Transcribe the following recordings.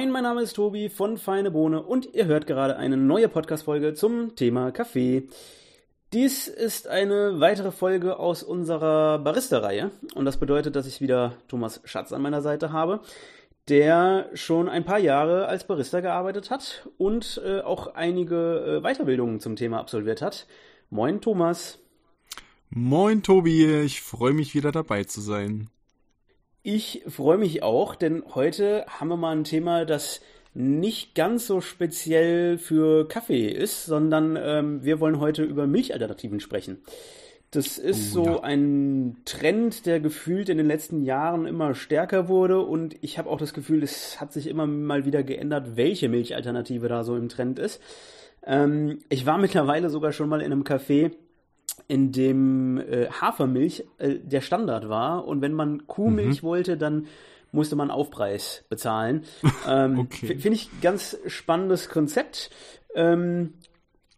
Moin, mein Name ist Tobi von Feine Bohne und ihr hört gerade eine neue Podcast-Folge zum Thema Kaffee. Dies ist eine weitere Folge aus unserer Barista-Reihe und das bedeutet, dass ich wieder Thomas Schatz an meiner Seite habe, der schon ein paar Jahre als Barista gearbeitet hat und äh, auch einige äh, Weiterbildungen zum Thema absolviert hat. Moin, Thomas. Moin, Tobi. Ich freue mich wieder dabei zu sein. Ich freue mich auch, denn heute haben wir mal ein Thema, das nicht ganz so speziell für Kaffee ist, sondern ähm, wir wollen heute über Milchalternativen sprechen. Das ist oh, so ja. ein Trend, der gefühlt in den letzten Jahren immer stärker wurde und ich habe auch das Gefühl, es hat sich immer mal wieder geändert, welche Milchalternative da so im Trend ist. Ähm, ich war mittlerweile sogar schon mal in einem Café, in dem äh, Hafermilch äh, der Standard war und wenn man Kuhmilch mhm. wollte, dann musste man Aufpreis bezahlen. Ähm, okay. Finde ich ganz spannendes Konzept. Ähm,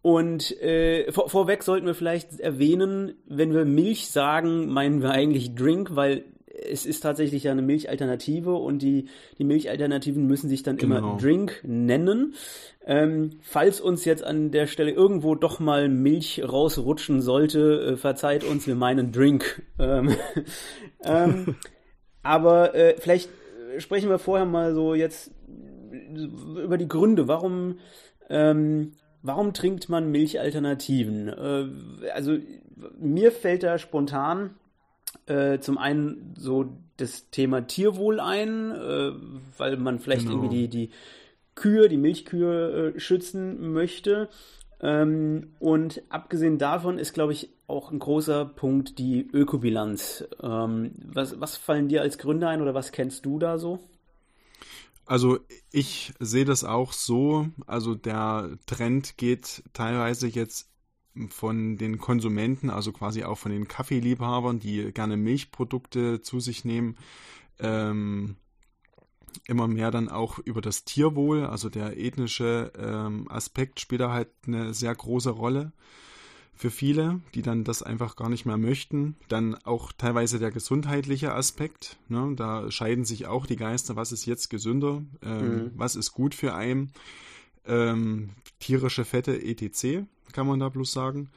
und äh, vor, vorweg sollten wir vielleicht erwähnen, wenn wir Milch sagen, meinen wir eigentlich Drink, weil es ist tatsächlich ja eine Milchalternative und die, die Milchalternativen müssen sich dann genau. immer Drink nennen. Ähm, falls uns jetzt an der Stelle irgendwo doch mal Milch rausrutschen sollte, äh, verzeiht uns, wir meinen Drink. Ähm, ähm, aber äh, vielleicht sprechen wir vorher mal so jetzt über die Gründe, warum, ähm, warum trinkt man Milchalternativen? Äh, also mir fällt da spontan äh, zum einen so das Thema Tierwohl ein, äh, weil man vielleicht genau. irgendwie die, die Kühe, die Milchkühe äh, schützen möchte. Ähm, und abgesehen davon ist, glaube ich, auch ein großer Punkt die Ökobilanz. Ähm, was, was fallen dir als Gründer ein oder was kennst du da so? Also ich sehe das auch so. Also der Trend geht teilweise jetzt von den Konsumenten, also quasi auch von den Kaffeeliebhabern, die gerne Milchprodukte zu sich nehmen, ähm, immer mehr dann auch über das Tierwohl, also der ethnische ähm, Aspekt spielt da halt eine sehr große Rolle für viele, die dann das einfach gar nicht mehr möchten. Dann auch teilweise der gesundheitliche Aspekt. Ne? Da scheiden sich auch die Geister, was ist jetzt gesünder, ähm, mhm. was ist gut für einen. Ähm, tierische Fette etc kann man da bloß sagen.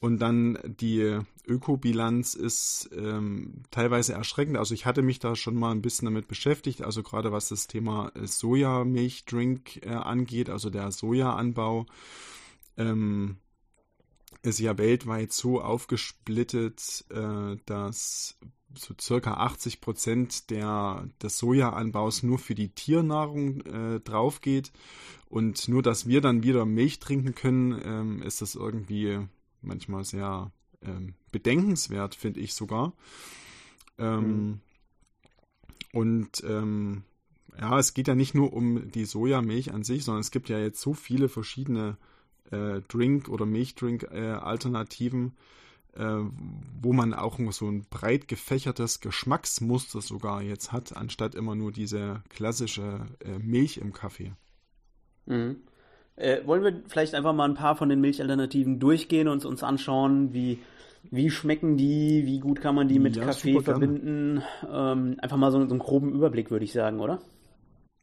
Und dann die Ökobilanz ist ähm, teilweise erschreckend. Also ich hatte mich da schon mal ein bisschen damit beschäftigt, also gerade was das Thema Sojamilchdrink äh, angeht, also der Sojaanbau. Ähm, ist ja weltweit so aufgesplittet, äh, dass so circa 80 Prozent der, des Sojaanbaus nur für die Tiernahrung äh, drauf geht. Und nur, dass wir dann wieder Milch trinken können, ähm, ist das irgendwie manchmal sehr ähm, bedenkenswert, finde ich sogar. Ähm, mhm. Und ähm, ja, es geht ja nicht nur um die Sojamilch an sich, sondern es gibt ja jetzt so viele verschiedene äh, Drink- oder Milchdrink-Alternativen, äh, äh, wo man auch so ein breit gefächertes Geschmacksmuster sogar jetzt hat, anstatt immer nur diese klassische äh, Milch im Kaffee. Mhm. Äh, wollen wir vielleicht einfach mal ein paar von den Milchalternativen durchgehen und uns anschauen, wie, wie schmecken die, wie gut kann man die mit ja, Kaffee verbinden? Ähm, einfach mal so, so einen groben Überblick, würde ich sagen, oder?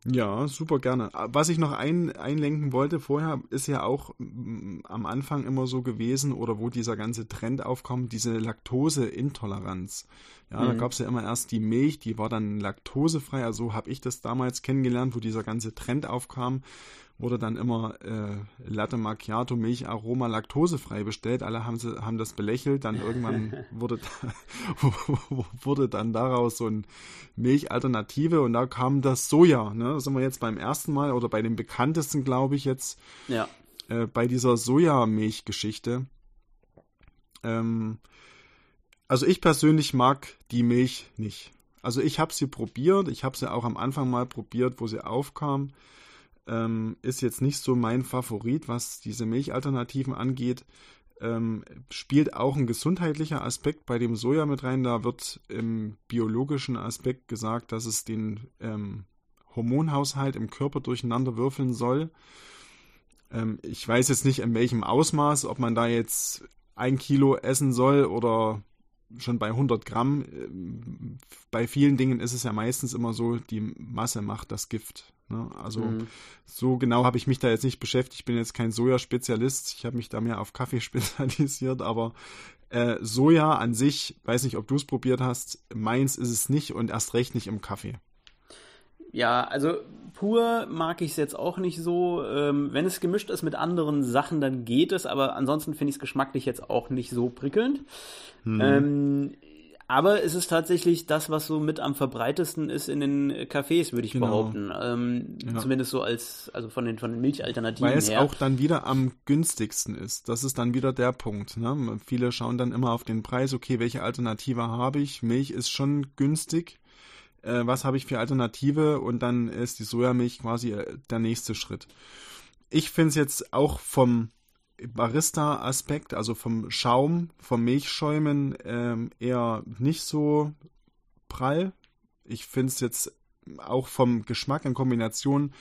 Ja, super gerne. Was ich noch ein, einlenken wollte vorher, ist ja auch m, am Anfang immer so gewesen, oder wo dieser ganze Trend aufkommt, diese Laktoseintoleranz. Ja, mhm. da gab es ja immer erst die Milch, die war dann laktosefrei, also so habe ich das damals kennengelernt, wo dieser ganze Trend aufkam wurde dann immer äh, Latte Macchiato, Milch, Aroma, laktosefrei bestellt. Alle haben, sie, haben das belächelt. Dann irgendwann wurde, wurde dann daraus so ein Milchalternative und da kam das Soja. Ne? Da sind wir jetzt beim ersten Mal oder bei dem bekanntesten, glaube ich, jetzt ja. äh, bei dieser Sojamilchgeschichte. Ähm, also ich persönlich mag die Milch nicht. Also ich habe sie probiert. Ich habe sie auch am Anfang mal probiert, wo sie aufkam. Ähm, ist jetzt nicht so mein Favorit, was diese Milchalternativen angeht. Ähm, spielt auch ein gesundheitlicher Aspekt bei dem Soja mit rein. Da wird im biologischen Aspekt gesagt, dass es den ähm, Hormonhaushalt im Körper durcheinander würfeln soll. Ähm, ich weiß jetzt nicht, in welchem Ausmaß, ob man da jetzt ein Kilo essen soll oder schon bei 100 Gramm. Ähm, bei vielen Dingen ist es ja meistens immer so, die Masse macht das Gift. Ne? Also mhm. so genau habe ich mich da jetzt nicht beschäftigt. Ich bin jetzt kein Soja-Spezialist. Ich habe mich da mehr auf Kaffee spezialisiert, aber äh, Soja an sich, weiß nicht, ob du es probiert hast, meins ist es nicht und erst recht nicht im Kaffee. Ja, also pur mag ich es jetzt auch nicht so. Ähm, wenn es gemischt ist mit anderen Sachen, dann geht es, aber ansonsten finde ich es geschmacklich jetzt auch nicht so prickelnd. Hm. Ähm, aber es ist tatsächlich das, was so mit am verbreitesten ist in den Cafés, würde ich genau. behaupten. Ähm, ja. Zumindest so als, also von den, von den Milchalternativen Weil es her. auch dann wieder am günstigsten ist. Das ist dann wieder der Punkt. Ne? Viele schauen dann immer auf den Preis, okay, welche Alternative habe ich? Milch ist schon günstig. Äh, was habe ich für Alternative? Und dann ist die Sojamilch quasi äh, der nächste Schritt. Ich finde es jetzt auch vom Barista-Aspekt, also vom Schaum, vom Milchschäumen ähm, eher nicht so prall. Ich finde es jetzt auch vom Geschmack in Kombination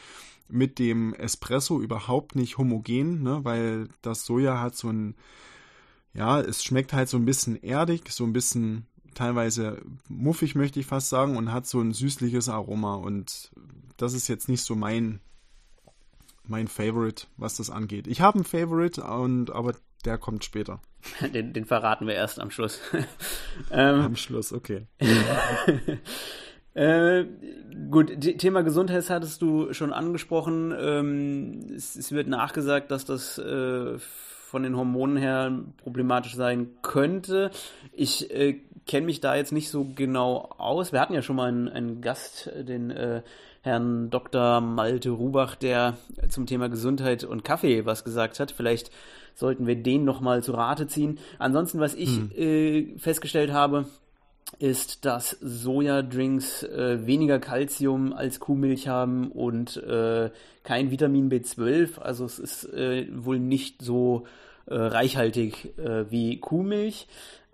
mit dem Espresso überhaupt nicht homogen, ne? weil das Soja hat so ein, ja, es schmeckt halt so ein bisschen erdig, so ein bisschen teilweise muffig, möchte ich fast sagen, und hat so ein süßliches Aroma. Und das ist jetzt nicht so mein mein Favorite, was das angeht. Ich habe einen Favorite, und, aber der kommt später. Den, den verraten wir erst am Schluss. ähm, am Schluss, okay. äh, gut, Thema Gesundheit hattest du schon angesprochen. Ähm, es, es, wird nachgesagt, dass das äh, von den Hormonen her problematisch sein könnte. Ich äh, kenne mich da jetzt nicht so genau aus. Wir hatten ja schon mal einen, einen Gast, den äh, Herrn Dr. Malte Rubach, der zum Thema Gesundheit und Kaffee was gesagt hat. Vielleicht sollten wir den nochmal zu Rate ziehen. Ansonsten, was ich hm. äh, festgestellt habe, ist, dass Sojadrinks äh, weniger Kalzium als Kuhmilch haben und äh, kein Vitamin B12. Also es ist äh, wohl nicht so äh, reichhaltig äh, wie Kuhmilch.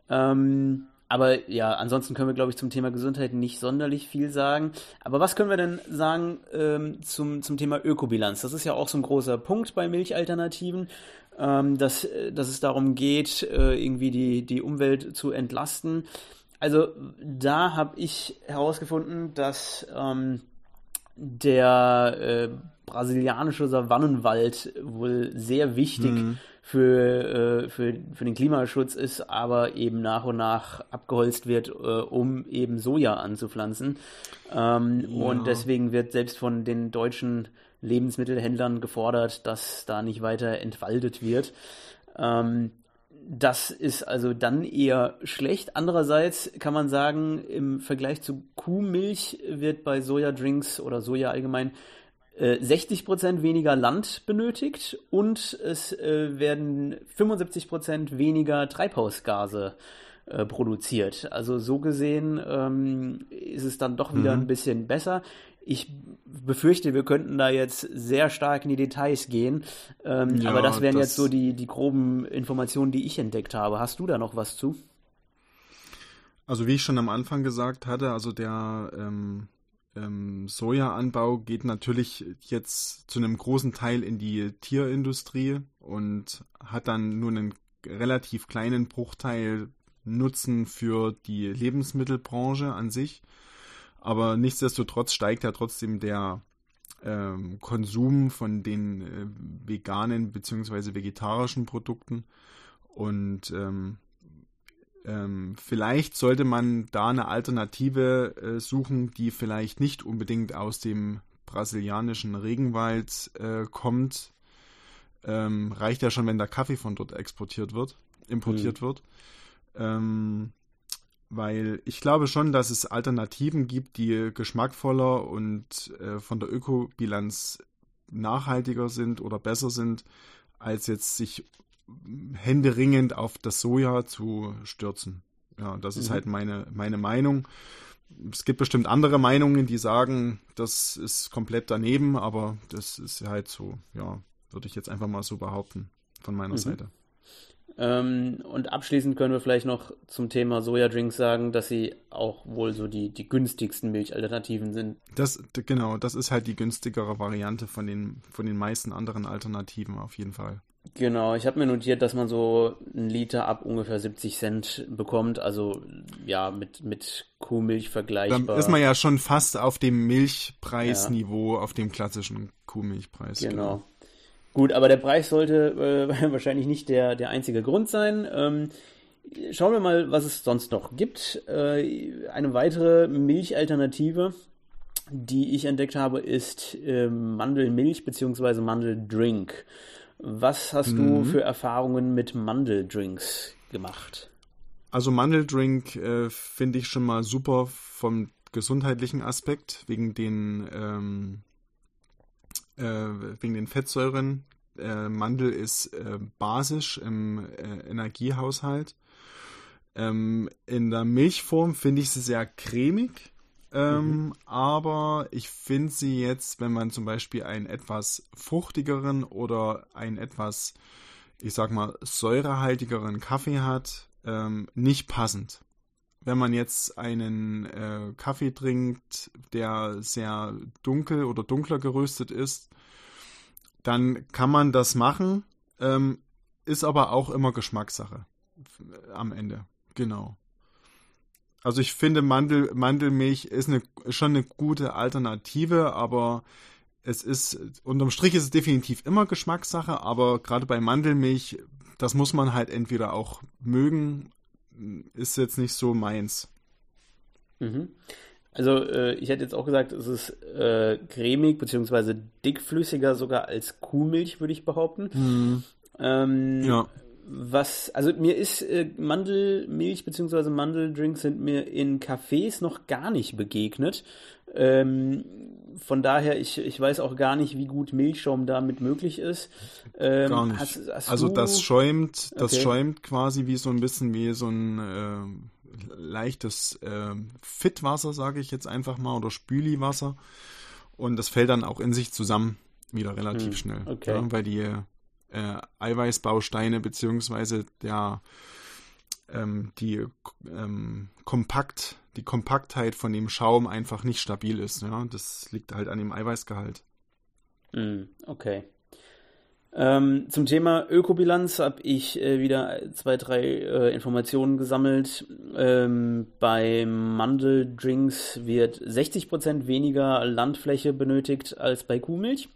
Ähm, aber ja, ansonsten können wir, glaube ich, zum Thema Gesundheit nicht sonderlich viel sagen. Aber was können wir denn sagen ähm, zum, zum Thema Ökobilanz? Das ist ja auch so ein großer Punkt bei Milchalternativen, ähm, dass, dass es darum geht, äh, irgendwie die, die Umwelt zu entlasten. Also da habe ich herausgefunden, dass ähm, der äh, brasilianische Savannenwald wohl sehr wichtig mhm für, äh, für, für den Klimaschutz ist, aber eben nach und nach abgeholzt wird, äh, um eben Soja anzupflanzen. Ähm, ja. Und deswegen wird selbst von den deutschen Lebensmittelhändlern gefordert, dass da nicht weiter entwaldet wird. Ähm, das ist also dann eher schlecht. Andererseits kann man sagen, im Vergleich zu Kuhmilch wird bei Sojadrinks oder Soja allgemein 60% äh, weniger Land benötigt und es äh, werden 75% weniger Treibhausgase äh, produziert. Also so gesehen ähm, ist es dann doch wieder mhm. ein bisschen besser. Ich befürchte, wir könnten da jetzt sehr stark in die Details gehen, ähm, ja, aber das wären das jetzt so die, die groben Informationen, die ich entdeckt habe. Hast du da noch was zu? Also wie ich schon am Anfang gesagt hatte, also der ähm, ähm, Sojaanbau geht natürlich jetzt zu einem großen Teil in die Tierindustrie und hat dann nur einen relativ kleinen Bruchteil Nutzen für die Lebensmittelbranche an sich. Aber nichtsdestotrotz steigt ja trotzdem der ähm, Konsum von den äh, veganen bzw. vegetarischen Produkten. Und ähm, ähm, vielleicht sollte man da eine Alternative äh, suchen, die vielleicht nicht unbedingt aus dem brasilianischen Regenwald äh, kommt. Ähm, reicht ja schon, wenn der Kaffee von dort exportiert wird, importiert mhm. wird. Ähm, weil ich glaube schon, dass es Alternativen gibt, die geschmackvoller und äh, von der Ökobilanz nachhaltiger sind oder besser sind, als jetzt sich händeringend auf das Soja zu stürzen. Ja, das ist mhm. halt meine, meine Meinung. Es gibt bestimmt andere Meinungen, die sagen, das ist komplett daneben, aber das ist halt so, ja, würde ich jetzt einfach mal so behaupten von meiner mhm. Seite. Ähm, und abschließend können wir vielleicht noch zum Thema Sojadrinks sagen, dass sie auch wohl so die, die günstigsten Milchalternativen sind. Das, genau, das ist halt die günstigere Variante von den, von den meisten anderen Alternativen auf jeden Fall. Genau, ich habe mir notiert, dass man so einen Liter ab ungefähr 70 Cent bekommt, also ja, mit, mit Kuhmilch vergleichbar. Dann ist man ja schon fast auf dem Milchpreisniveau, ja. auf dem klassischen Kuhmilchpreis. Genau. genau. Gut, aber der Preis sollte äh, wahrscheinlich nicht der, der einzige Grund sein. Ähm, schauen wir mal, was es sonst noch gibt. Äh, eine weitere Milchalternative, die ich entdeckt habe, ist äh, Mandelmilch bzw. Mandeldrink. Was hast mhm. du für Erfahrungen mit Mandeldrinks gemacht? Also Mandeldrink äh, finde ich schon mal super vom gesundheitlichen Aspekt, wegen den, ähm, äh, wegen den Fettsäuren. Äh, Mandel ist äh, basisch im äh, Energiehaushalt. Ähm, in der Milchform finde ich sie sehr cremig. Ähm, mhm. Aber ich finde sie jetzt, wenn man zum Beispiel einen etwas fruchtigeren oder einen etwas, ich sag mal, säurehaltigeren Kaffee hat, ähm, nicht passend. Wenn man jetzt einen äh, Kaffee trinkt, der sehr dunkel oder dunkler geröstet ist, dann kann man das machen, ähm, ist aber auch immer Geschmackssache am Ende. Genau. Also ich finde Mandel, Mandelmilch ist eine, schon eine gute Alternative, aber es ist, unterm Strich ist es definitiv immer Geschmackssache, aber gerade bei Mandelmilch, das muss man halt entweder auch mögen, ist jetzt nicht so meins. Mhm. Also äh, ich hätte jetzt auch gesagt, es ist äh, cremig bzw. dickflüssiger sogar als Kuhmilch, würde ich behaupten. Mhm. Ähm, ja was, also mir ist äh, Mandelmilch bzw. Mandeldrinks sind mir in Cafés noch gar nicht begegnet. Ähm, von daher, ich, ich weiß auch gar nicht, wie gut Milchschaum damit möglich ist. Ähm, gar nicht. Hast, hast also das schäumt, das okay. schäumt quasi wie so ein bisschen wie so ein äh, leichtes äh, Fitwasser, sage ich jetzt einfach mal, oder Spüliwasser. Und das fällt dann auch in sich zusammen wieder relativ hm, schnell. Okay. Ja, weil die äh, Eiweißbausteine beziehungsweise der ähm, die ähm, kompakt die Kompaktheit von dem Schaum einfach nicht stabil ist. Ja, das liegt halt an dem Eiweißgehalt. Mm, okay. Ähm, zum Thema Ökobilanz habe ich äh, wieder zwei, drei äh, Informationen gesammelt. Ähm, bei Mandeldrinks wird 60% weniger Landfläche benötigt als bei Kuhmilch.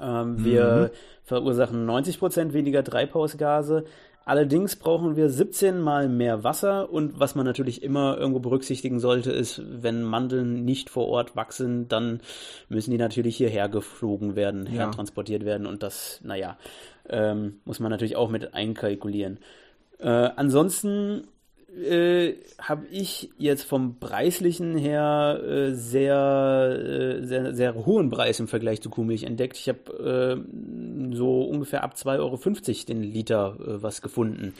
Ähm, mhm. Wir verursachen 90% weniger Treibhausgase. Allerdings brauchen wir 17 mal mehr Wasser und was man natürlich immer irgendwo berücksichtigen sollte, ist, wenn Mandeln nicht vor Ort wachsen, dann müssen die natürlich hierher geflogen werden, ja. hertransportiert werden und das, naja, ähm, muss man natürlich auch mit einkalkulieren. Äh, ansonsten äh, habe ich jetzt vom preislichen her äh, sehr, äh, sehr, sehr hohen Preis im Vergleich zu Kuhmilch entdeckt. Ich habe äh, so ungefähr ab 2,50 Euro den Liter äh, was gefunden.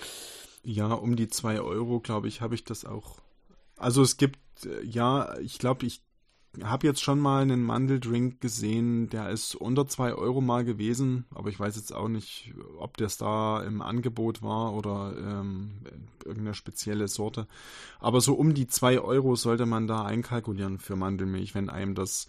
Ja, um die 2 Euro, glaube ich, habe ich das auch. Also es gibt, äh, ja, ich glaube, ich habe jetzt schon mal einen Mandeldrink gesehen, der ist unter 2 Euro mal gewesen, aber ich weiß jetzt auch nicht, ob das da im Angebot war oder ähm, irgendeine spezielle Sorte. Aber so um die 2 Euro sollte man da einkalkulieren für Mandelmilch, wenn einem das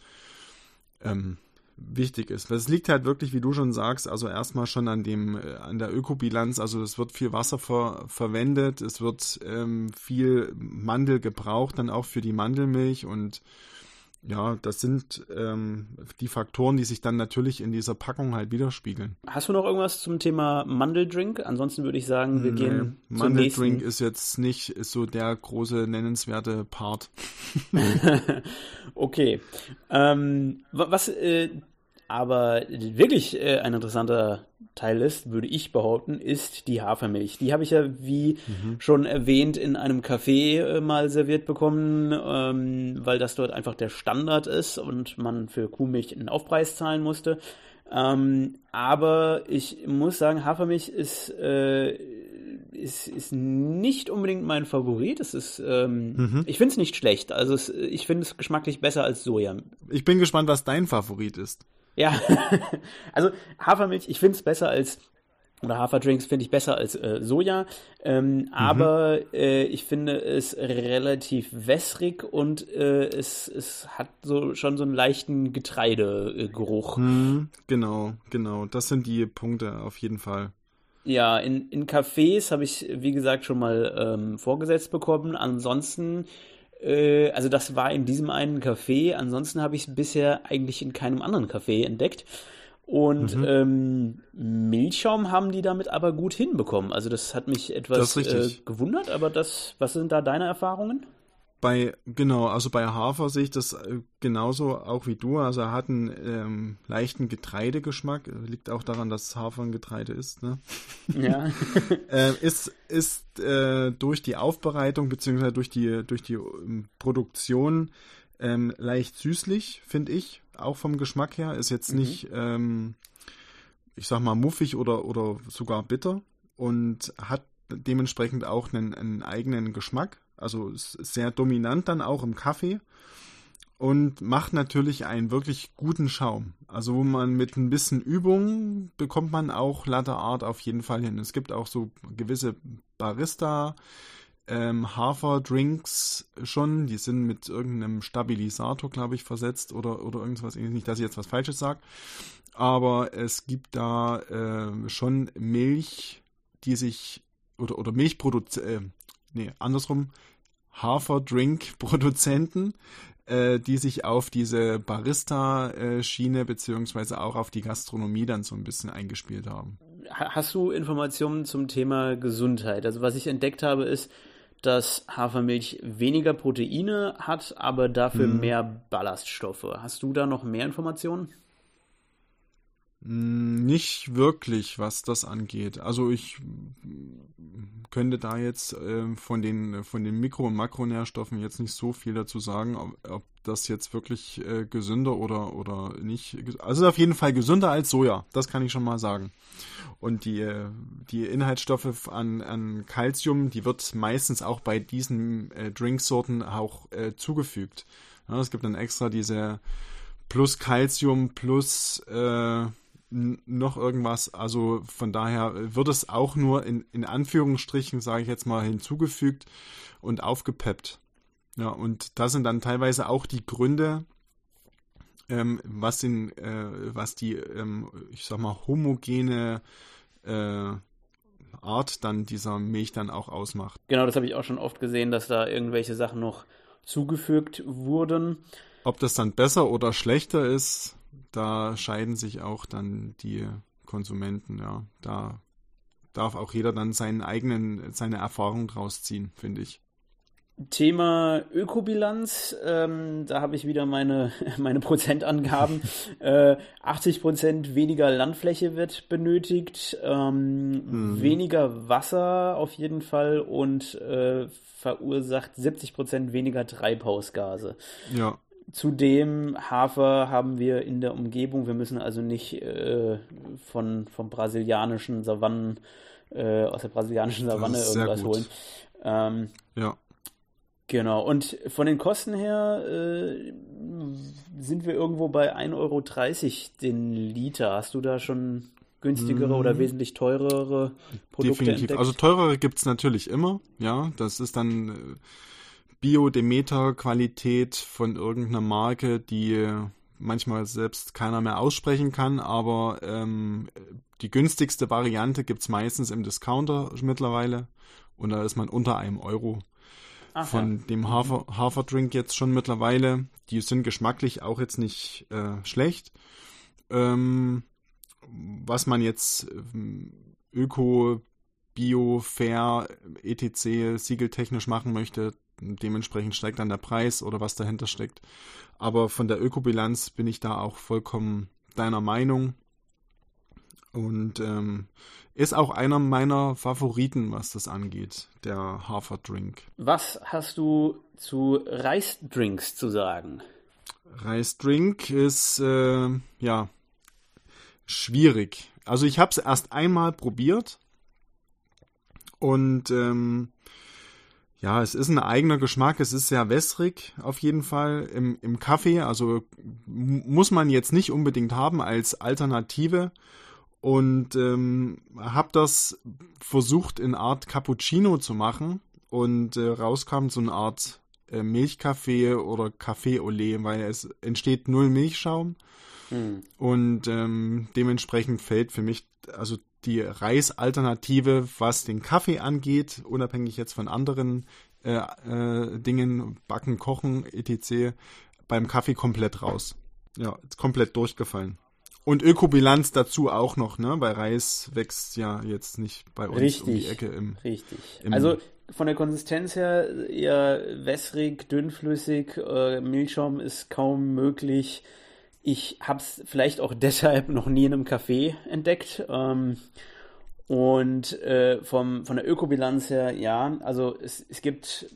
ähm, wichtig ist. Es liegt halt wirklich, wie du schon sagst, also erstmal schon an dem, äh, an der Ökobilanz, also es wird viel Wasser ver verwendet, es wird ähm, viel Mandel gebraucht, dann auch für die Mandelmilch und ja, das sind ähm, die Faktoren, die sich dann natürlich in dieser Packung halt widerspiegeln. Hast du noch irgendwas zum Thema Mandeldrink? Ansonsten würde ich sagen, wir nee, gehen zum Mandeldrink nächsten. ist jetzt nicht ist so der große nennenswerte Part. okay. Ähm, was äh, aber wirklich äh, ein interessanter Teil ist, würde ich behaupten, ist die Hafermilch. Die habe ich ja, wie mhm. schon erwähnt, in einem Café äh, mal serviert bekommen, ähm, weil das dort einfach der Standard ist und man für Kuhmilch einen Aufpreis zahlen musste. Ähm, aber ich muss sagen, Hafermilch ist, äh, ist, ist nicht unbedingt mein Favorit. Es ist, ähm, mhm. ich finde es nicht schlecht. Also es, ich finde es geschmacklich besser als Soja. Ich bin gespannt, was dein Favorit ist. Ja, also Hafermilch, ich finde es besser als oder Haferdrinks finde ich besser als äh, Soja, ähm, mhm. aber äh, ich finde es relativ wässrig und äh, es, es hat so schon so einen leichten Getreidegeruch. Mhm, genau, genau. Das sind die Punkte auf jeden Fall. Ja, in, in Cafés habe ich, wie gesagt, schon mal ähm, vorgesetzt bekommen. Ansonsten, äh, also das war in diesem einen Café. Ansonsten habe ich es bisher eigentlich in keinem anderen Café entdeckt. Und mhm. ähm, Milchschaum haben die damit aber gut hinbekommen. Also das hat mich etwas äh, gewundert, aber das, was sind da deine Erfahrungen? Bei, genau, also bei Hafer sehe ich das äh, genauso auch wie du. Also er hat einen ähm, leichten Getreidegeschmack. Liegt auch daran, dass Hafer ein Getreide ist. Ne? Ja. äh, ist ist äh, durch die Aufbereitung beziehungsweise durch die, durch die ähm, Produktion ähm, leicht süßlich, finde ich. Auch vom Geschmack her. Ist jetzt mhm. nicht, ähm, ich sag mal, muffig oder, oder sogar bitter. Und hat dementsprechend auch einen, einen eigenen Geschmack also sehr dominant dann auch im Kaffee und macht natürlich einen wirklich guten Schaum. Also wo man mit ein bisschen Übung bekommt man auch Latte Art auf jeden Fall hin. Es gibt auch so gewisse Barista ähm, Haferdrinks schon, die sind mit irgendeinem Stabilisator, glaube ich, versetzt oder, oder irgendwas, nicht, dass ich jetzt was Falsches sage, aber es gibt da äh, schon Milch, die sich oder, oder Milchproduzenten, äh, nee, andersrum, Haferdrink-Produzenten, äh, die sich auf diese Barista-Schiene beziehungsweise auch auf die Gastronomie dann so ein bisschen eingespielt haben. Hast du Informationen zum Thema Gesundheit? Also was ich entdeckt habe, ist, dass Hafermilch weniger Proteine hat, aber dafür hm. mehr Ballaststoffe. Hast du da noch mehr Informationen? Hm, nicht wirklich, was das angeht. Also ich könnte da jetzt äh, von den von den Mikro- und Makronährstoffen jetzt nicht so viel dazu sagen, ob, ob das jetzt wirklich äh, gesünder oder oder nicht. Also auf jeden Fall gesünder als Soja, das kann ich schon mal sagen. Und die äh, die Inhaltsstoffe an an Calcium, die wird meistens auch bei diesen äh, Drinksorten auch äh, zugefügt. Ja, es gibt dann extra diese plus Calcium plus äh, noch irgendwas. Also von daher wird es auch nur in, in Anführungsstrichen, sage ich jetzt mal, hinzugefügt und aufgepeppt. Ja, und das sind dann teilweise auch die Gründe, ähm, was, in, äh, was die, ähm, ich sag mal, homogene äh, Art dann dieser Milch dann auch ausmacht. Genau, das habe ich auch schon oft gesehen, dass da irgendwelche Sachen noch zugefügt wurden. Ob das dann besser oder schlechter ist, da scheiden sich auch dann die Konsumenten, ja. Da darf auch jeder dann seinen eigenen, seine Erfahrung draus ziehen, finde ich. Thema Ökobilanz, ähm, da habe ich wieder meine, meine Prozentangaben. äh, 80 Prozent weniger Landfläche wird benötigt, ähm, mhm. weniger Wasser auf jeden Fall und äh, verursacht 70 Prozent weniger Treibhausgase. Ja. Zudem Hafer haben wir in der Umgebung. Wir müssen also nicht äh, von vom brasilianischen Savannen äh, aus der brasilianischen Savanne irgendwas holen. Ähm, ja. Genau. Und von den Kosten her äh, sind wir irgendwo bei 1,30 Euro den Liter. Hast du da schon günstigere oder wesentlich teurere Produkte Definitiv. Entdeckt? Also teurere gibt es natürlich immer. Ja, das ist dann äh, Bio-Demeter-Qualität von irgendeiner Marke, die manchmal selbst keiner mehr aussprechen kann, aber ähm, die günstigste Variante gibt es meistens im Discounter mittlerweile und da ist man unter einem Euro. Ach, von ja. dem Hafer, Haferdrink jetzt schon mittlerweile. Die sind geschmacklich auch jetzt nicht äh, schlecht. Ähm, was man jetzt ähm, Öko, Bio, Fair, etc. siegeltechnisch machen möchte, dementsprechend steigt dann der Preis oder was dahinter steckt. Aber von der Ökobilanz bin ich da auch vollkommen deiner Meinung. Und ähm, ist auch einer meiner Favoriten, was das angeht, der Haferdrink. Was hast du zu Reisdrinks zu sagen? Reisdrink ist äh, ja schwierig. Also ich habe es erst einmal probiert und ähm, ja, es ist ein eigener Geschmack, es ist sehr wässrig auf jeden Fall im, im Kaffee, also muss man jetzt nicht unbedingt haben als Alternative. Und ähm, habe das versucht in Art Cappuccino zu machen. Und äh, rauskam so eine Art äh, Milchkaffee oder Kaffee Olé, weil es entsteht null Milchschaum. Hm. und ähm, dementsprechend fällt für mich also die Reisalternative, was den Kaffee angeht, unabhängig jetzt von anderen äh, äh, Dingen, Backen, Kochen, etc., beim Kaffee komplett raus. Ja, komplett durchgefallen. Und Ökobilanz dazu auch noch, ne? Weil Reis wächst ja jetzt nicht bei uns richtig, um die Ecke im. Richtig. Im also von der Konsistenz her eher wässrig, dünnflüssig, äh, Milchschaum ist kaum möglich. Ich habe es vielleicht auch deshalb noch nie in einem Café entdeckt. Ähm, und äh, vom, von der Ökobilanz her, ja, also es, es gibt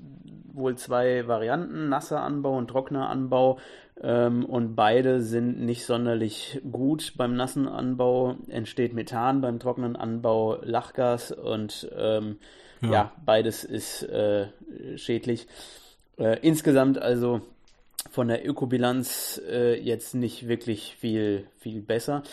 wohl zwei Varianten, nasser Anbau und trockener Anbau. Ähm, und beide sind nicht sonderlich gut. Beim nassen Anbau entsteht Methan, beim trockenen Anbau Lachgas und ähm, ja. ja. beides ist äh, schädlich. Äh, insgesamt also von der Ökobilanz äh, jetzt nicht wirklich viel, viel besser.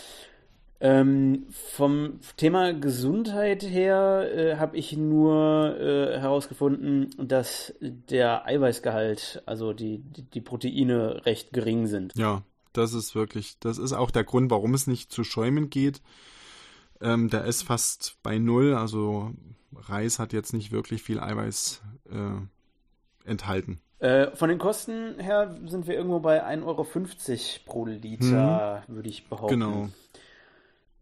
Ähm, vom Thema Gesundheit her äh, habe ich nur äh, herausgefunden, dass der Eiweißgehalt, also die, die, die, Proteine, recht gering sind. Ja, das ist wirklich, das ist auch der Grund, warum es nicht zu schäumen geht. Ähm, der ist fast bei null, also Reis hat jetzt nicht wirklich viel Eiweiß äh, enthalten. Äh, von den Kosten her sind wir irgendwo bei 1,50 Euro pro Liter, hm. würde ich behaupten. Genau.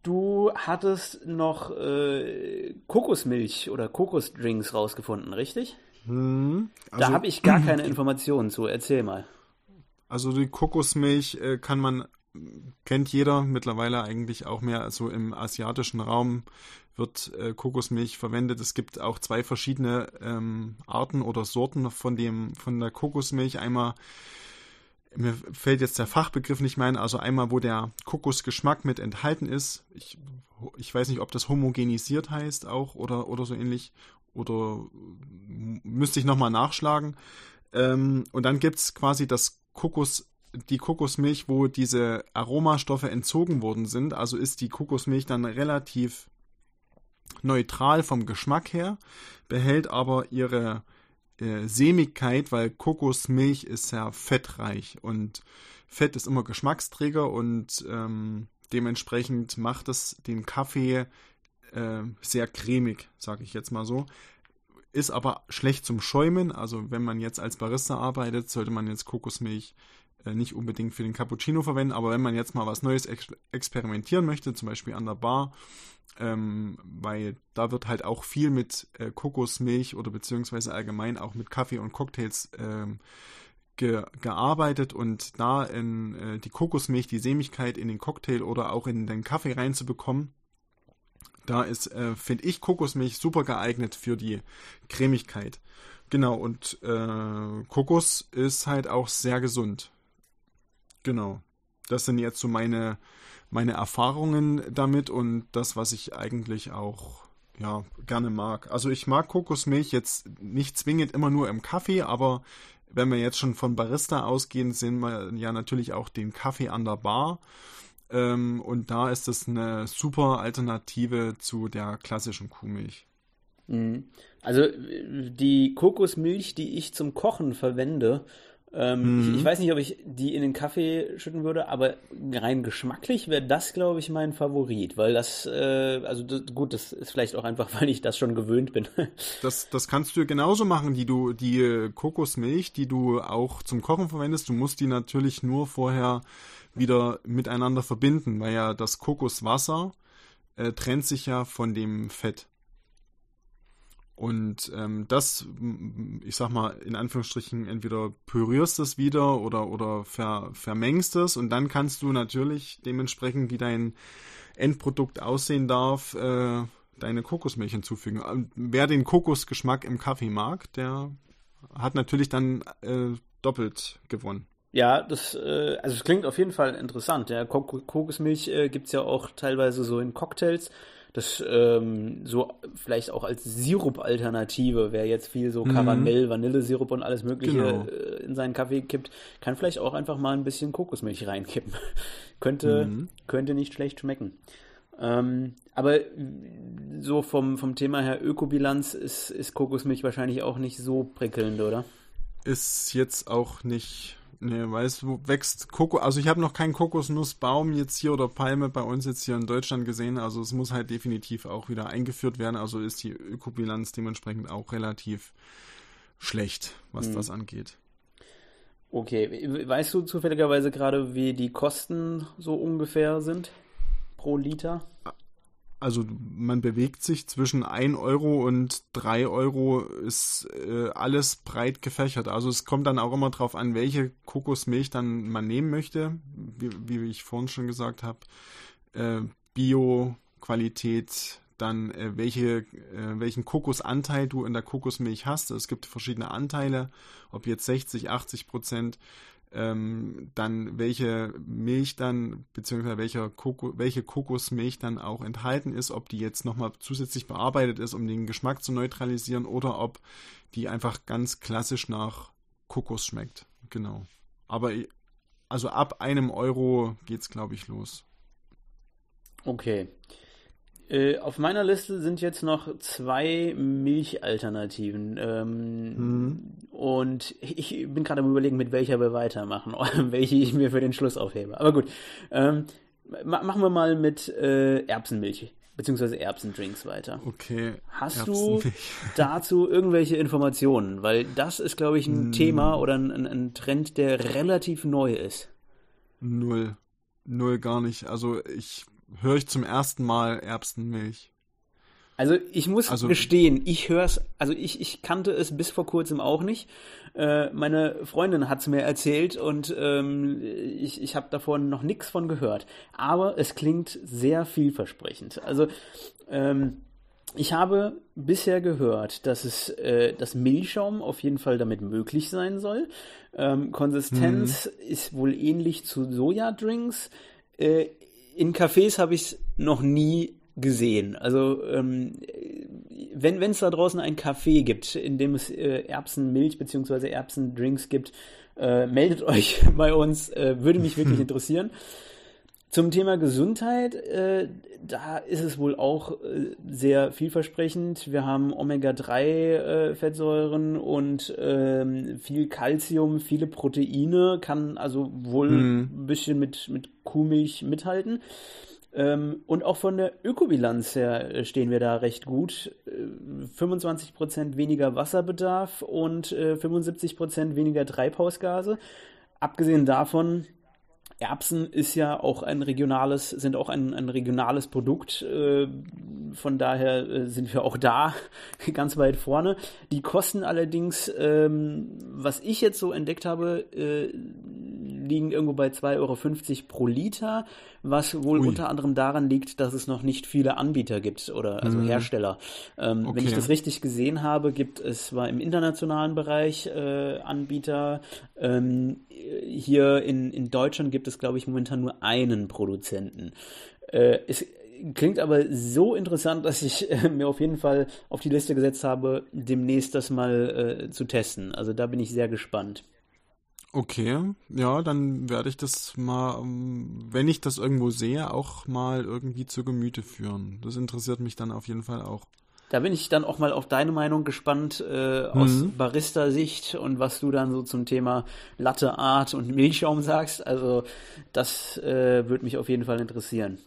Du hattest noch äh, Kokosmilch oder Kokosdrinks rausgefunden, richtig? Hm, also, da habe ich gar keine Informationen zu. Erzähl mal. Also die Kokosmilch äh, kann man, kennt jeder mittlerweile eigentlich auch mehr. Also im asiatischen Raum wird äh, Kokosmilch verwendet. Es gibt auch zwei verschiedene ähm, Arten oder Sorten von dem von der Kokosmilch. Einmal mir fällt jetzt der Fachbegriff nicht mehr ein, also einmal, wo der Kokosgeschmack mit enthalten ist. Ich, ich weiß nicht, ob das homogenisiert heißt auch oder, oder so ähnlich. Oder müsste ich nochmal nachschlagen. Ähm, und dann gibt's quasi das Kokos, die Kokosmilch, wo diese Aromastoffe entzogen worden sind. Also ist die Kokosmilch dann relativ neutral vom Geschmack her, behält aber ihre äh, Sämigkeit, weil Kokosmilch ist sehr fettreich und Fett ist immer Geschmacksträger und ähm, dementsprechend macht es den Kaffee äh, sehr cremig, sage ich jetzt mal so. Ist aber schlecht zum Schäumen, also wenn man jetzt als Barista arbeitet, sollte man jetzt Kokosmilch nicht unbedingt für den Cappuccino verwenden, aber wenn man jetzt mal was Neues ex experimentieren möchte, zum Beispiel an der Bar, ähm, weil da wird halt auch viel mit äh, Kokosmilch oder beziehungsweise allgemein auch mit Kaffee und Cocktails ähm, ge gearbeitet und da in äh, die Kokosmilch, die Sämigkeit in den Cocktail oder auch in den Kaffee reinzubekommen, da ist, äh, finde ich, Kokosmilch super geeignet für die Cremigkeit. Genau, und äh, Kokos ist halt auch sehr gesund. Genau. Das sind jetzt so meine, meine Erfahrungen damit und das, was ich eigentlich auch ja, gerne mag. Also ich mag Kokosmilch jetzt nicht zwingend immer nur im Kaffee, aber wenn wir jetzt schon von Barista ausgehen, sehen wir ja natürlich auch den Kaffee an der Bar. Ähm, und da ist es eine super Alternative zu der klassischen Kuhmilch. Mhm. Also die Kokosmilch, die ich zum Kochen verwende, ähm, mhm. ich, ich, weiß nicht, ob ich die in den Kaffee schütten würde, aber rein geschmacklich wäre das, glaube ich, mein Favorit, weil das, äh, also das, gut, das ist vielleicht auch einfach, weil ich das schon gewöhnt bin. das, das kannst du genauso machen, die du, die Kokosmilch, die du auch zum Kochen verwendest. Du musst die natürlich nur vorher wieder miteinander verbinden, weil ja das Kokoswasser äh, trennt sich ja von dem Fett. Und ähm, das, ich sag mal, in Anführungsstrichen, entweder pürierst es wieder oder, oder ver, vermengst es und dann kannst du natürlich dementsprechend, wie dein Endprodukt aussehen darf, äh, deine Kokosmilch hinzufügen. Ähm, wer den Kokosgeschmack im Kaffee mag, der hat natürlich dann äh, doppelt gewonnen. Ja, das, äh, also es klingt auf jeden Fall interessant. Ja, Kokosmilch äh, gibt es ja auch teilweise so in Cocktails das ähm, so vielleicht auch als Sirup-Alternative, wer jetzt viel so mhm. Karamell, Vanillesirup und alles Mögliche genau. äh, in seinen Kaffee kippt, kann vielleicht auch einfach mal ein bisschen Kokosmilch reinkippen. könnte, mhm. könnte nicht schlecht schmecken. Ähm, aber so vom, vom Thema her Ökobilanz ist, ist Kokosmilch wahrscheinlich auch nicht so prickelnd, oder? Ist jetzt auch nicht Nee, weißt du, wächst Kokos, also ich habe noch keinen Kokosnussbaum jetzt hier oder Palme bei uns jetzt hier in Deutschland gesehen, also es muss halt definitiv auch wieder eingeführt werden, also ist die Ökobilanz dementsprechend auch relativ schlecht, was hm. das angeht. Okay, weißt du zufälligerweise gerade, wie die Kosten so ungefähr sind pro Liter? Also man bewegt sich zwischen 1 Euro und 3 Euro, ist äh, alles breit gefächert. Also es kommt dann auch immer darauf an, welche Kokosmilch dann man nehmen möchte. Wie, wie ich vorhin schon gesagt habe, äh, Bio-Qualität, dann äh, welche, äh, welchen Kokosanteil du in der Kokosmilch hast. Es gibt verschiedene Anteile, ob jetzt 60, 80 Prozent ähm, dann welche Milch dann, beziehungsweise welcher Koko, welche Kokosmilch dann auch enthalten ist, ob die jetzt nochmal zusätzlich bearbeitet ist, um den Geschmack zu neutralisieren, oder ob die einfach ganz klassisch nach Kokos schmeckt. Genau. Aber also ab einem Euro geht's, glaube ich, los. Okay. Äh, auf meiner Liste sind jetzt noch zwei Milchalternativen. Ähm, mhm. Und ich bin gerade am überlegen, mit welcher wir weitermachen, welche ich mir für den Schluss aufhebe. Aber gut. Ähm, machen wir mal mit äh, Erbsenmilch beziehungsweise Erbsendrinks weiter. Okay. Hast du dazu irgendwelche Informationen? Weil das ist, glaube ich, ein mm. Thema oder ein, ein, Trend, der relativ neu ist. Null. Null gar nicht. Also ich höre ich zum ersten Mal Erbsenmilch. Also ich muss also, gestehen, ich höre es, also ich, ich kannte es bis vor kurzem auch nicht. Äh, meine Freundin hat es mir erzählt und ähm, ich, ich habe davon noch nichts von gehört. Aber es klingt sehr vielversprechend. Also ähm, ich habe bisher gehört, dass es, äh, dass Milchschaum auf jeden Fall damit möglich sein soll. Ähm, Konsistenz hm. ist wohl ähnlich zu Sojadrinks. Äh, in Cafés habe ich es noch nie gesehen. Also ähm, wenn es da draußen ein Café gibt, in dem es äh, Erbsenmilch bzw. Erbsendrinks gibt, äh, meldet euch bei uns, äh, würde mich wirklich interessieren. Zum Thema Gesundheit, äh, da ist es wohl auch äh, sehr vielversprechend. Wir haben Omega-3-Fettsäuren äh, und ähm, viel Kalzium, viele Proteine, kann also wohl mhm. ein bisschen mit, mit Kuhmilch mithalten. Ähm, und auch von der Ökobilanz her stehen wir da recht gut. 25% weniger Wasserbedarf und 75% weniger Treibhausgase. Abgesehen davon Erbsen ist ja auch ein regionales, sind auch ein, ein regionales Produkt. Äh, von daher äh, sind wir auch da ganz weit vorne. Die kosten allerdings, ähm, was ich jetzt so entdeckt habe, äh, liegen irgendwo bei 2,50 Euro pro Liter, was wohl Ui. unter anderem daran liegt, dass es noch nicht viele Anbieter gibt oder also mhm. Hersteller. Ähm, okay. Wenn ich das richtig gesehen habe, gibt es zwar im internationalen Bereich äh, Anbieter. Ähm, hier in, in Deutschland gibt es, glaube ich, momentan nur einen Produzenten. Äh, es klingt aber so interessant, dass ich äh, mir auf jeden Fall auf die Liste gesetzt habe, demnächst das mal äh, zu testen. Also da bin ich sehr gespannt. Okay, ja, dann werde ich das mal, ähm, wenn ich das irgendwo sehe, auch mal irgendwie zu Gemüte führen. Das interessiert mich dann auf jeden Fall auch. Da bin ich dann auch mal auf deine Meinung gespannt äh, aus mhm. Barista-Sicht und was du dann so zum Thema Latte Art und Milchschaum sagst. Also das äh, würde mich auf jeden Fall interessieren.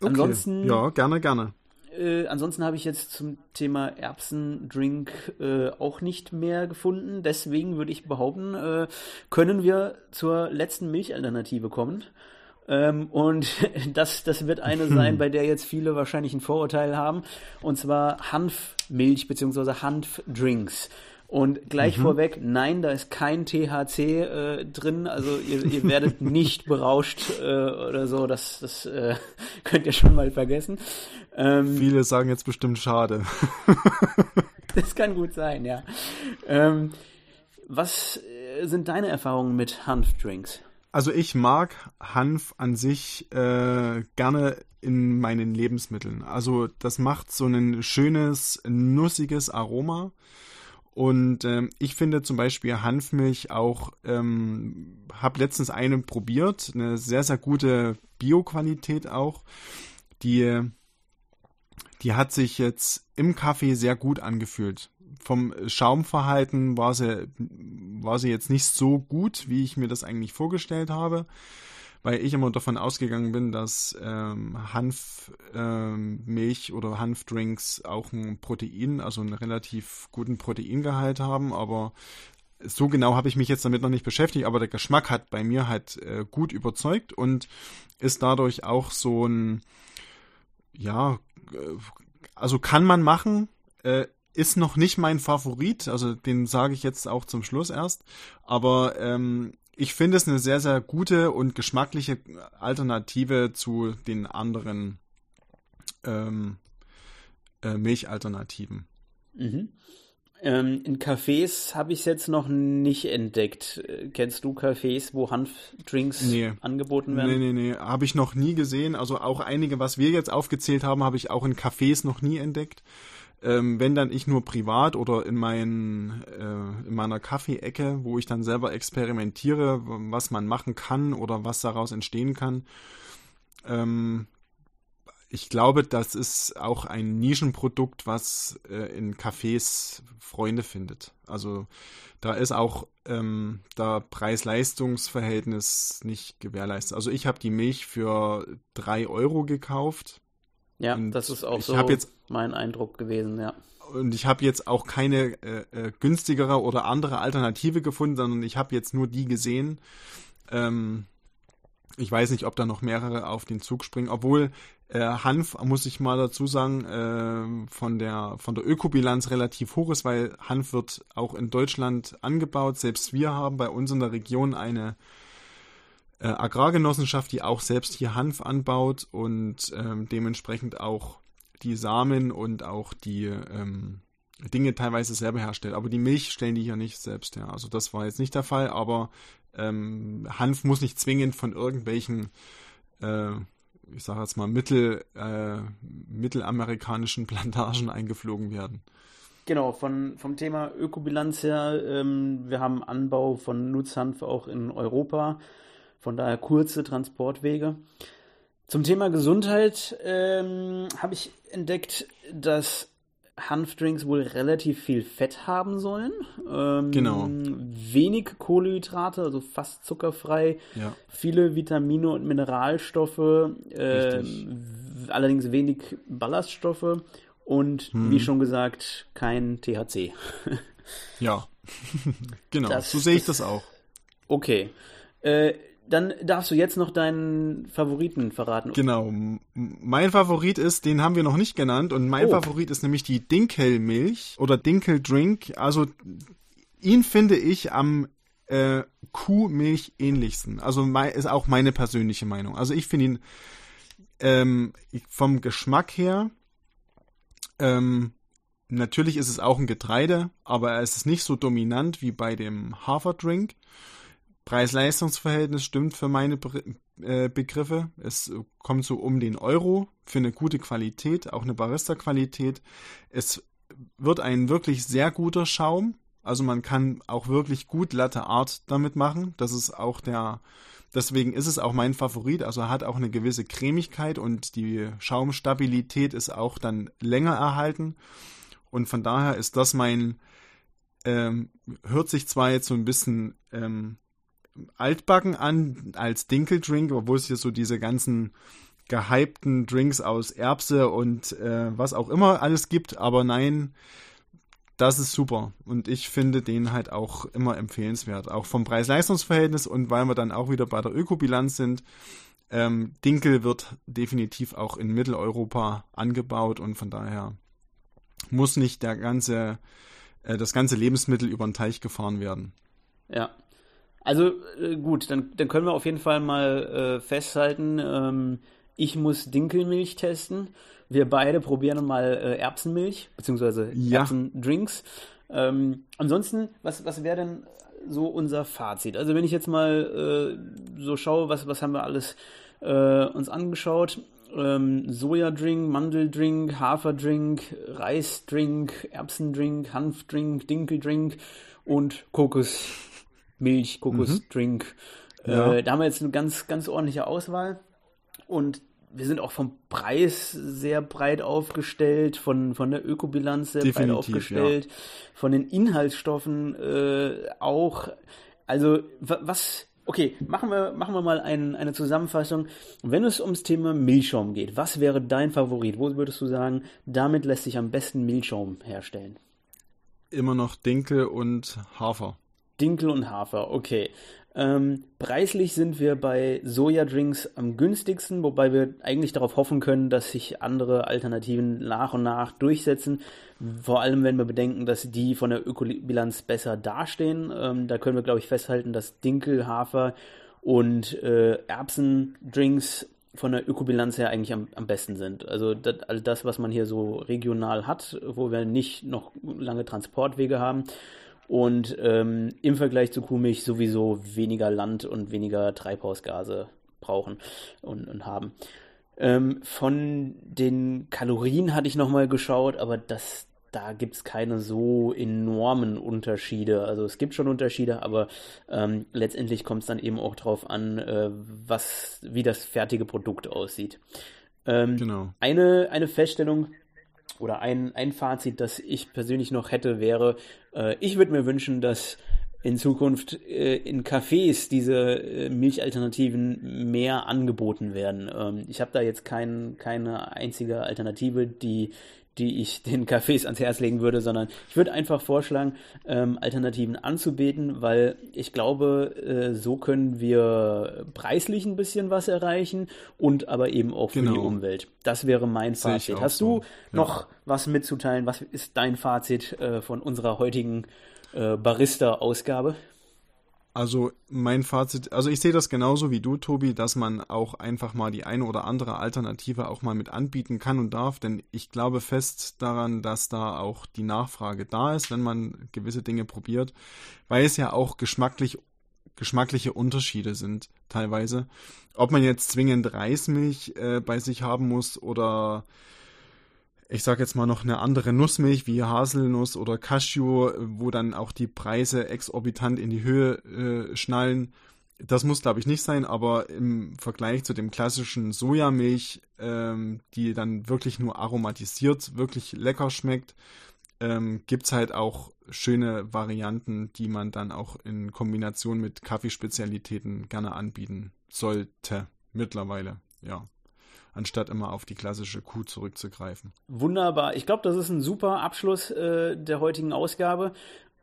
Okay. Ansonsten, ja, gerne, gerne. Äh, ansonsten habe ich jetzt zum Thema Erbsendrink äh, auch nicht mehr gefunden. Deswegen würde ich behaupten, äh, können wir zur letzten Milchalternative kommen. Ähm, und das, das wird eine sein, bei der jetzt viele wahrscheinlich ein Vorurteil haben. Und zwar Hanfmilch bzw. Hanfdrinks. Und gleich mhm. vorweg, nein, da ist kein THC äh, drin, also ihr, ihr werdet nicht berauscht äh, oder so, das, das äh, könnt ihr schon mal vergessen. Ähm, Viele sagen jetzt bestimmt schade. das kann gut sein, ja. Ähm, was äh, sind deine Erfahrungen mit Hanfdrinks? Also ich mag Hanf an sich äh, gerne in meinen Lebensmitteln. Also das macht so ein schönes, nussiges Aroma. Und ähm, ich finde zum Beispiel Hanfmilch auch, ähm, habe letztens eine probiert, eine sehr, sehr gute Bioqualität auch. Die, die hat sich jetzt im Kaffee sehr gut angefühlt. Vom Schaumverhalten war sie, war sie jetzt nicht so gut, wie ich mir das eigentlich vorgestellt habe, weil ich immer davon ausgegangen bin, dass ähm, Hanfmilch ähm, oder Hanfdrinks auch ein Protein, also einen relativ guten Proteingehalt haben, aber so genau habe ich mich jetzt damit noch nicht beschäftigt, aber der Geschmack hat bei mir halt äh, gut überzeugt und ist dadurch auch so ein, ja, äh, also kann man machen, äh, ist noch nicht mein Favorit, also den sage ich jetzt auch zum Schluss erst, aber ähm, ich finde es eine sehr, sehr gute und geschmackliche Alternative zu den anderen ähm, äh, Milchalternativen. Mhm. Ähm, in Cafés habe ich es jetzt noch nicht entdeckt. Kennst du Cafés, wo Hanfdrinks nee. angeboten werden? Nee, nee, nee. Habe ich noch nie gesehen. Also auch einige, was wir jetzt aufgezählt haben, habe ich auch in Cafés noch nie entdeckt. Ähm, wenn dann ich nur privat oder in, mein, äh, in meiner Kaffeeecke, wo ich dann selber experimentiere, was man machen kann oder was daraus entstehen kann. Ähm, ich glaube, das ist auch ein Nischenprodukt, was äh, in Cafés Freunde findet. Also da ist auch ähm, da Preis-Leistungs-Verhältnis nicht gewährleistet. Also ich habe die Milch für drei Euro gekauft. Ja, das ist auch so jetzt, mein Eindruck gewesen, ja. Und ich habe jetzt auch keine äh, äh, günstigere oder andere Alternative gefunden, sondern ich habe jetzt nur die gesehen. Ähm, ich weiß nicht, ob da noch mehrere auf den Zug springen, obwohl äh, Hanf, muss ich mal dazu sagen, äh, von der von der Ökobilanz relativ hoch ist, weil Hanf wird auch in Deutschland angebaut. Selbst wir haben bei uns in der Region eine äh, Agrargenossenschaft, die auch selbst hier Hanf anbaut und ähm, dementsprechend auch die Samen und auch die ähm, Dinge teilweise selber herstellt. Aber die Milch stellen die hier nicht selbst her. Also das war jetzt nicht der Fall, aber ähm, Hanf muss nicht zwingend von irgendwelchen, äh, ich sage jetzt mal, mittel, äh, mittelamerikanischen Plantagen eingeflogen werden. Genau, von, vom Thema Ökobilanz her, ähm, wir haben Anbau von Nutzhanf auch in Europa, von daher kurze Transportwege. Zum Thema Gesundheit ähm, habe ich entdeckt, dass Hanfdrinks wohl relativ viel Fett haben sollen. Ähm, genau. Wenig Kohlenhydrate, also fast zuckerfrei. Ja. Viele Vitamine und Mineralstoffe. Äh, allerdings wenig Ballaststoffe. Und hm. wie schon gesagt, kein THC. ja, genau. Das, so sehe ich das auch. Okay. Äh, dann darfst du jetzt noch deinen Favoriten verraten. Genau. Mein Favorit ist, den haben wir noch nicht genannt, und mein oh. Favorit ist nämlich die Dinkelmilch oder Dinkeldrink. Also ihn finde ich am äh, Kuhmilch ähnlichsten. Also ist auch meine persönliche Meinung. Also ich finde ihn ähm, vom Geschmack her ähm, Natürlich ist es auch ein Getreide, aber es ist nicht so dominant wie bei dem Haferdrink. Preis-Leistungs-Verhältnis stimmt für meine äh, Begriffe. Es kommt so um den Euro für eine gute Qualität, auch eine Barista-Qualität. Es wird ein wirklich sehr guter Schaum. Also man kann auch wirklich gut Latte Art damit machen. Das ist auch der, deswegen ist es auch mein Favorit. Also hat auch eine gewisse Cremigkeit und die Schaumstabilität ist auch dann länger erhalten. Und von daher ist das mein, ähm, hört sich zwar jetzt so ein bisschen ähm, altbacken an als Dinkeldrink, obwohl es hier so diese ganzen gehypten Drinks aus Erbse und äh, was auch immer alles gibt, aber nein, das ist super und ich finde den halt auch immer empfehlenswert, auch vom Preis-Leistungs-Verhältnis und weil wir dann auch wieder bei der Ökobilanz sind. Ähm, Dinkel wird definitiv auch in Mitteleuropa angebaut und von daher muss nicht der ganze, äh, das ganze Lebensmittel über den Teich gefahren werden. Ja, also äh, gut, dann, dann können wir auf jeden Fall mal äh, festhalten, ähm, ich muss Dinkelmilch testen. Wir beide probieren mal äh, Erbsenmilch, beziehungsweise ja. Erbsendrinks. Ähm, ansonsten, was, was wäre denn so unser Fazit? Also wenn ich jetzt mal äh, so schaue, was, was haben wir alles äh, uns angeschaut? Ähm, Sojadrink, Mandeldrink, Haferdrink, Reisdrink, Erbsendrink, Hanfdrink, Dinkeldrink und Kokos. Milch, Kokosdrink. Mhm. Ja. Äh, da haben wir jetzt eine ganz, ganz ordentliche Auswahl. Und wir sind auch vom Preis sehr breit aufgestellt, von, von der Ökobilanz sehr Definitiv, breit aufgestellt, ja. von den Inhaltsstoffen äh, auch. Also was, okay, machen wir, machen wir mal ein, eine Zusammenfassung. Wenn es ums Thema Milchschaum geht, was wäre dein Favorit? Wo würdest du sagen, damit lässt sich am besten Milchschaum herstellen? Immer noch Dinkel und Hafer. Dinkel und Hafer, okay. Ähm, preislich sind wir bei Sojadrinks am günstigsten, wobei wir eigentlich darauf hoffen können, dass sich andere Alternativen nach und nach durchsetzen. Vor allem, wenn wir bedenken, dass die von der Ökobilanz besser dastehen. Ähm, da können wir, glaube ich, festhalten, dass Dinkel, Hafer und äh, Erbsendrinks von der Ökobilanz her eigentlich am, am besten sind. Also das, all das, was man hier so regional hat, wo wir nicht noch lange Transportwege haben und ähm, im Vergleich zu Kuhmilch sowieso weniger Land und weniger Treibhausgase brauchen und, und haben. Ähm, von den Kalorien hatte ich nochmal geschaut, aber das, da gibt es keine so enormen Unterschiede. Also es gibt schon Unterschiede, aber ähm, letztendlich kommt es dann eben auch darauf an, äh, was, wie das fertige Produkt aussieht. Ähm, genau. Eine, eine Feststellung, oder ein, ein Fazit, das ich persönlich noch hätte, wäre, äh, ich würde mir wünschen, dass in Zukunft äh, in Cafés diese äh, Milchalternativen mehr angeboten werden. Ähm, ich habe da jetzt kein, keine einzige Alternative, die die ich den Cafés ans Herz legen würde, sondern ich würde einfach vorschlagen, ähm, Alternativen anzubieten, weil ich glaube, äh, so können wir preislich ein bisschen was erreichen und aber eben auch für genau. die Umwelt. Das wäre mein Fazit. Hast du so. noch ja. was mitzuteilen? Was ist dein Fazit äh, von unserer heutigen äh, Barista-Ausgabe? Also mein Fazit, also ich sehe das genauso wie du, Tobi, dass man auch einfach mal die eine oder andere Alternative auch mal mit anbieten kann und darf, denn ich glaube fest daran, dass da auch die Nachfrage da ist, wenn man gewisse Dinge probiert, weil es ja auch geschmacklich geschmackliche Unterschiede sind teilweise. Ob man jetzt zwingend Reismilch äh, bei sich haben muss oder ich sage jetzt mal noch eine andere Nussmilch wie Haselnuss oder Cashew, wo dann auch die Preise exorbitant in die Höhe äh, schnallen. Das muss, glaube ich, nicht sein, aber im Vergleich zu dem klassischen Sojamilch, ähm, die dann wirklich nur aromatisiert, wirklich lecker schmeckt, ähm, gibt halt auch schöne Varianten, die man dann auch in Kombination mit Kaffeespezialitäten gerne anbieten sollte. Mittlerweile, ja anstatt immer auf die klassische Kuh zurückzugreifen. Wunderbar. Ich glaube, das ist ein super Abschluss äh, der heutigen Ausgabe.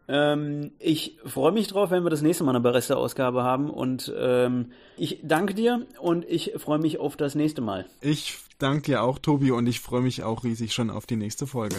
Ähm, ich freue mich drauf, wenn wir das nächste Mal eine Barista-Ausgabe haben. Und ähm, ich danke dir und ich freue mich auf das nächste Mal. Ich danke dir auch, Tobi, und ich freue mich auch riesig schon auf die nächste Folge.